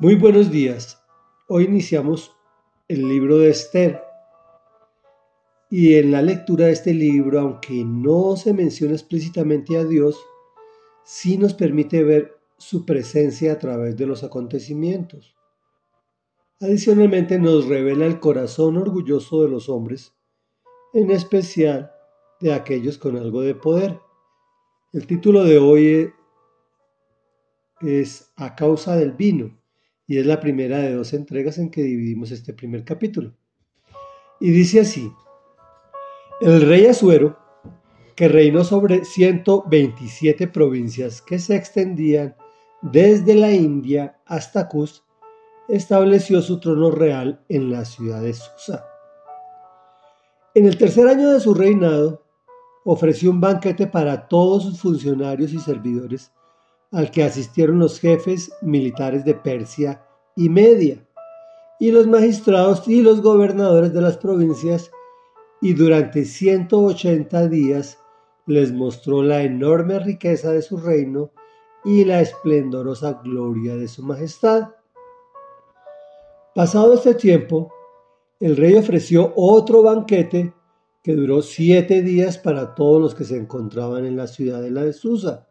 Muy buenos días. Hoy iniciamos el libro de Esther. Y en la lectura de este libro, aunque no se menciona explícitamente a Dios, sí nos permite ver su presencia a través de los acontecimientos. Adicionalmente nos revela el corazón orgulloso de los hombres, en especial de aquellos con algo de poder. El título de hoy es A causa del vino y es la primera de dos entregas en que dividimos este primer capítulo. Y dice así, el rey Asuero, que reinó sobre 127 provincias que se extendían desde la India hasta Cus, estableció su trono real en la ciudad de Susa. En el tercer año de su reinado, ofreció un banquete para todos sus funcionarios y servidores al que asistieron los jefes militares de Persia y Media, y los magistrados y los gobernadores de las provincias, y durante 180 días les mostró la enorme riqueza de su reino y la esplendorosa gloria de su majestad. Pasado este tiempo, el rey ofreció otro banquete que duró siete días para todos los que se encontraban en la ciudad de la de Susa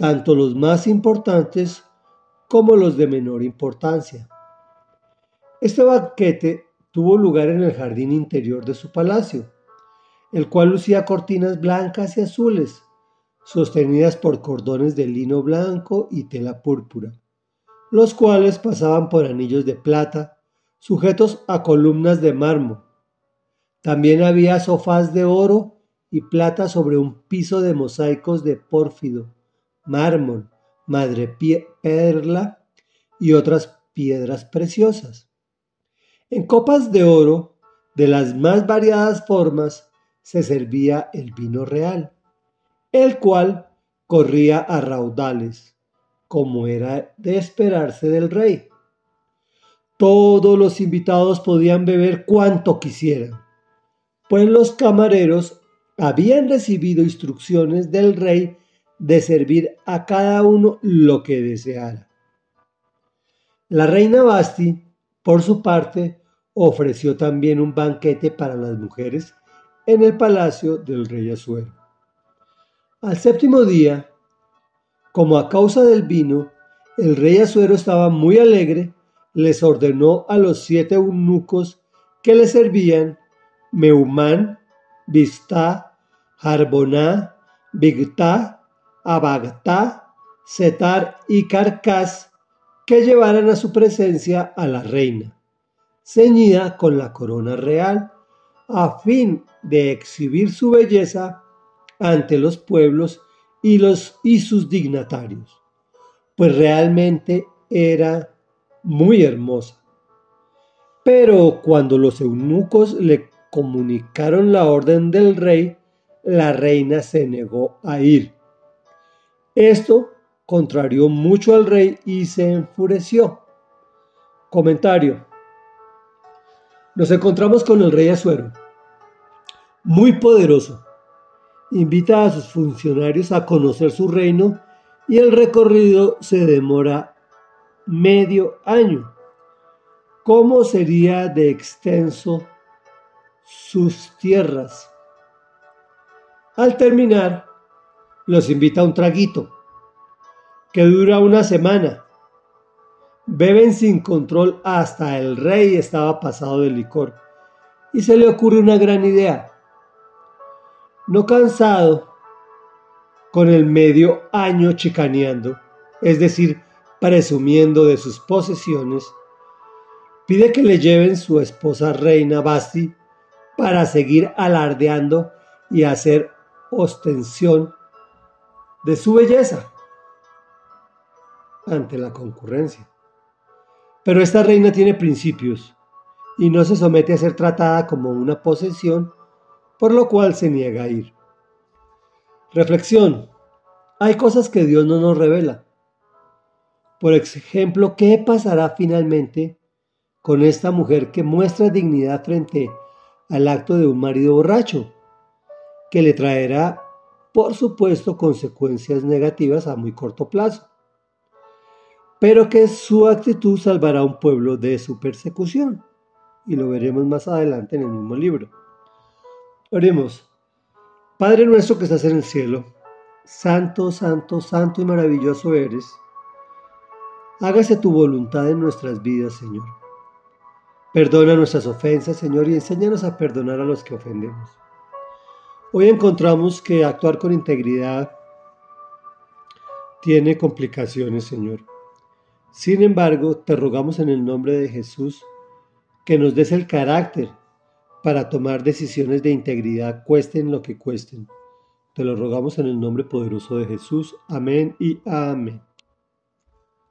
tanto los más importantes como los de menor importancia. Este banquete tuvo lugar en el jardín interior de su palacio, el cual lucía cortinas blancas y azules, sostenidas por cordones de lino blanco y tela púrpura, los cuales pasaban por anillos de plata, sujetos a columnas de mármol. También había sofás de oro y plata sobre un piso de mosaicos de pórfido, mármol, madreperla y otras piedras preciosas. En copas de oro de las más variadas formas se servía el vino real, el cual corría a raudales, como era de esperarse del rey. Todos los invitados podían beber cuanto quisieran, pues los camareros habían recibido instrucciones del rey de servir a cada uno lo que deseara. La reina Basti, por su parte, ofreció también un banquete para las mujeres en el palacio del rey Azuero. Al séptimo día, como a causa del vino, el rey Azuero estaba muy alegre, les ordenó a los siete eunucos que le servían Meumán, Vistá, Harboná, Bigtá a Setar y Carcas que llevaran a su presencia a la reina, ceñida con la corona real, a fin de exhibir su belleza ante los pueblos y, los, y sus dignatarios, pues realmente era muy hermosa. Pero cuando los eunucos le comunicaron la orden del rey, la reina se negó a ir esto contrarió mucho al rey y se enfureció. Comentario. Nos encontramos con el rey Azuero, muy poderoso. Invita a sus funcionarios a conocer su reino y el recorrido se demora medio año. ¿Cómo sería de extenso sus tierras? Al terminar, los invita a un traguito que dura una semana. Beben sin control hasta el rey estaba pasado de licor y se le ocurre una gran idea. No cansado, con el medio año chicaneando, es decir, presumiendo de sus posesiones, pide que le lleven su esposa reina Basti para seguir alardeando y hacer ostensión de su belleza ante la concurrencia. Pero esta reina tiene principios y no se somete a ser tratada como una posesión, por lo cual se niega a ir. Reflexión. Hay cosas que Dios no nos revela. Por ejemplo, ¿qué pasará finalmente con esta mujer que muestra dignidad frente al acto de un marido borracho, que le traerá por supuesto, consecuencias negativas a muy corto plazo. pero que su actitud salvará a un pueblo de su persecución. Y lo veremos más adelante en el mismo libro. Oremos. Padre nuestro que estás en el cielo, santo, santo, santo y maravilloso eres. Hágase tu voluntad en nuestras vidas, Señor. Perdona nuestras ofensas, Señor, y enséñanos a perdonar a los que ofendemos. Hoy encontramos que actuar con integridad tiene complicaciones, Señor. Sin embargo, te rogamos en el nombre de Jesús que nos des el carácter para tomar decisiones de integridad, cuesten lo que cuesten. Te lo rogamos en el nombre poderoso de Jesús. Amén y amén.